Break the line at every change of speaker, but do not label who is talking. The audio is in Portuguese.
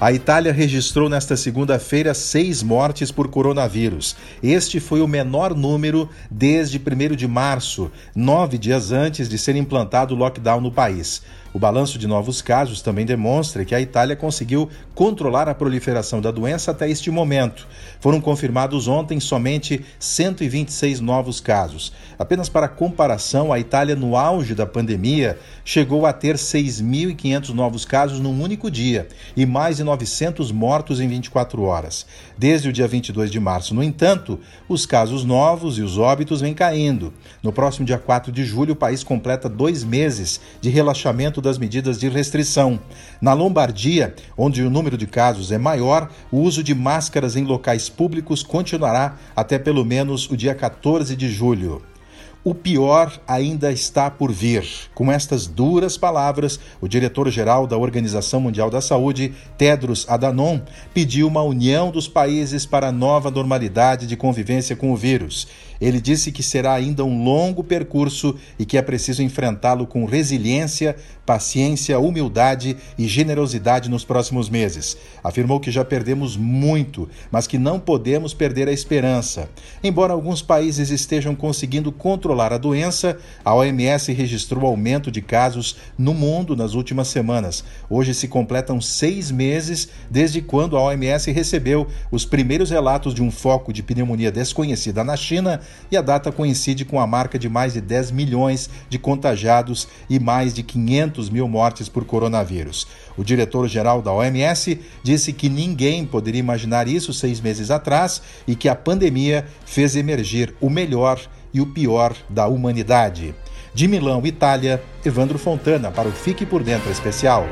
A Itália registrou nesta segunda-feira seis mortes por coronavírus. Este foi o menor número desde 1 de março, nove dias antes de ser implantado o lockdown no país. O balanço de novos casos também demonstra que a Itália conseguiu controlar a proliferação da doença até este momento. Foram confirmados ontem somente 126 novos casos. Apenas para comparação, a Itália, no auge da pandemia, chegou a ter 6.500 novos casos num único dia e mais de 900 mortos em 24 horas. Desde o dia 22 de março, no entanto, os casos novos e os óbitos vêm caindo. No próximo dia 4 de julho, o país completa dois meses de relaxamento das medidas de restrição. Na Lombardia, onde o número de casos é maior, o uso de máscaras em locais públicos continuará até pelo menos o dia 14 de julho. O pior ainda está por vir. Com estas duras palavras, o diretor-geral da Organização Mundial da Saúde, Tedros Adhanom, pediu uma união dos países para a nova normalidade de convivência com o vírus. Ele disse que será ainda um longo percurso e que é preciso enfrentá-lo com resiliência, paciência, humildade e generosidade nos próximos meses. Afirmou que já perdemos muito, mas que não podemos perder a esperança. Embora alguns países estejam conseguindo controlar a doença, a OMS registrou aumento de casos no mundo nas últimas semanas. Hoje se completam seis meses desde quando a OMS recebeu os primeiros relatos de um foco de pneumonia desconhecida na China e a data coincide com a marca de mais de 10 milhões de contagiados e mais de 500 mil mortes por coronavírus. O diretor-geral da OMS disse que ninguém poderia imaginar isso seis meses atrás e que a pandemia fez emergir o melhor e o pior da humanidade. De Milão, Itália, Evandro Fontana para o Fique por Dentro Especial.